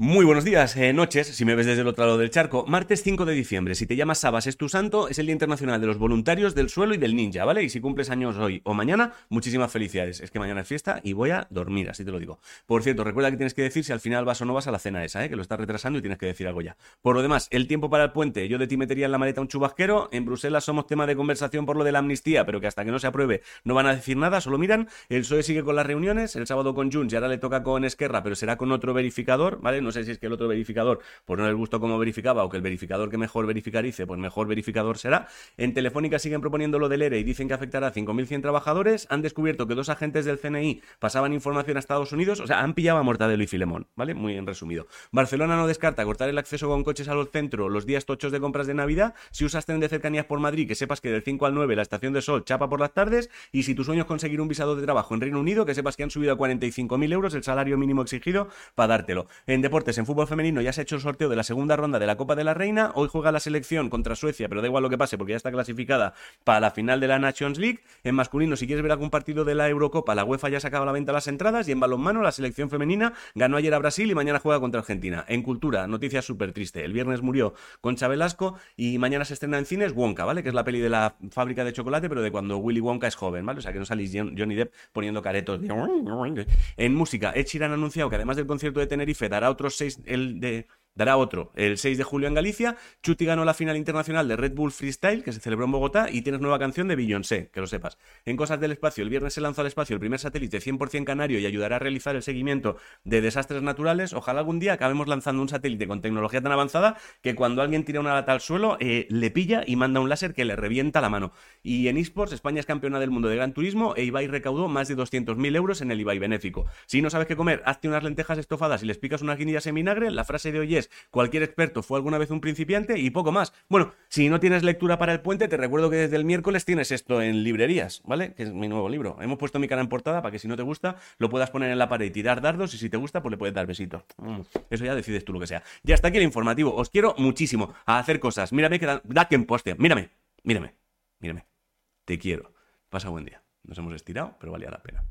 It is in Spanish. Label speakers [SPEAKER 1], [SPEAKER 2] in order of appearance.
[SPEAKER 1] Muy buenos días, eh, noches, si me ves desde el otro lado del charco. Martes 5 de diciembre, si te llamas Sabas es tu santo, es el Día Internacional de los Voluntarios del Suelo y del Ninja, ¿vale? Y si cumples años hoy o mañana, muchísimas felicidades. Es que mañana es fiesta y voy a dormir, así te lo digo. Por cierto, recuerda que tienes que decir si al final vas o no vas a la cena esa, ¿eh? Que lo estás retrasando y tienes que decir algo ya. Por lo demás, el tiempo para el puente, yo de ti metería en la maleta un chubasquero. En Bruselas somos tema de conversación por lo de la amnistía, pero que hasta que no se apruebe no van a decir nada, solo miran. El PSOE sigue con las reuniones, el sábado con Junts y ahora le toca con Esquerra, pero será con otro verificador, ¿vale? No sé si es que el otro verificador pues no les gustó cómo verificaba o que el verificador que mejor verificarice, pues mejor verificador será. En Telefónica siguen proponiendo lo del ERE y dicen que afectará a 5.100 trabajadores. Han descubierto que dos agentes del CNI pasaban información a Estados Unidos, o sea, han pillado a Mortadelo y Filemón, ¿vale? Muy en resumido. Barcelona no descarta cortar el acceso con coches al centro los días tochos de compras de Navidad. Si usas tren de cercanías por Madrid, que sepas que del 5 al 9 la estación de sol chapa por las tardes. Y si tu sueño es conseguir un visado de trabajo en Reino Unido, que sepas que han subido a 45.000 euros el salario mínimo exigido para dártelo. En en fútbol femenino ya se ha hecho el sorteo de la segunda ronda de la Copa de la Reina. Hoy juega la selección contra Suecia, pero da igual lo que pase porque ya está clasificada para la final de la Nations League. En masculino, si quieres ver algún partido de la Eurocopa, la UEFA ya sacaba a la venta las entradas. Y en balonmano, la selección femenina ganó ayer a Brasil y mañana juega contra Argentina. En cultura, noticia súper triste. El viernes murió Concha Velasco y mañana se estrena en cines Wonka, ¿vale? Que es la peli de la fábrica de chocolate, pero de cuando Willy Wonka es joven, ¿vale? O sea, que no salís Johnny Depp poniendo caretos. En música, Ed Sheeran ha anunciado que además del concierto de Tenerife dará el de dará otro el 6 de julio en Galicia. Chuti ganó la final internacional de Red Bull Freestyle, que se celebró en Bogotá, y tienes nueva canción de Beyoncé, que lo sepas. En Cosas del Espacio, el viernes se lanzó al espacio el primer satélite 100% canario y ayudará a realizar el seguimiento de desastres naturales. Ojalá algún día acabemos lanzando un satélite con tecnología tan avanzada que cuando alguien tira una lata al suelo, eh, le pilla y manda un láser que le revienta la mano. Y en esports, España es campeona del mundo de Gran Turismo e Ibai recaudó más de 200.000 euros en el Ibai benéfico. Si no sabes qué comer, hazte unas lentejas estofadas y les picas unas guinillas en vinagre. La frase de hoy es, cualquier experto fue alguna vez un principiante y poco más. Bueno, si no tienes lectura para el puente, te recuerdo que desde el miércoles tienes esto en librerías, ¿vale? Que es mi nuevo libro. Hemos puesto mi cara en portada para que si no te gusta, lo puedas poner en la pared y tirar dardos y si te gusta, pues le puedes dar besitos. Mm, eso ya decides tú lo que sea. Ya está aquí el informativo. Os quiero muchísimo a hacer cosas. Mírame que da, da que poste. Mírame, mírame, mírame. Te quiero. Pasa buen día. Nos hemos estirado, pero valía la pena.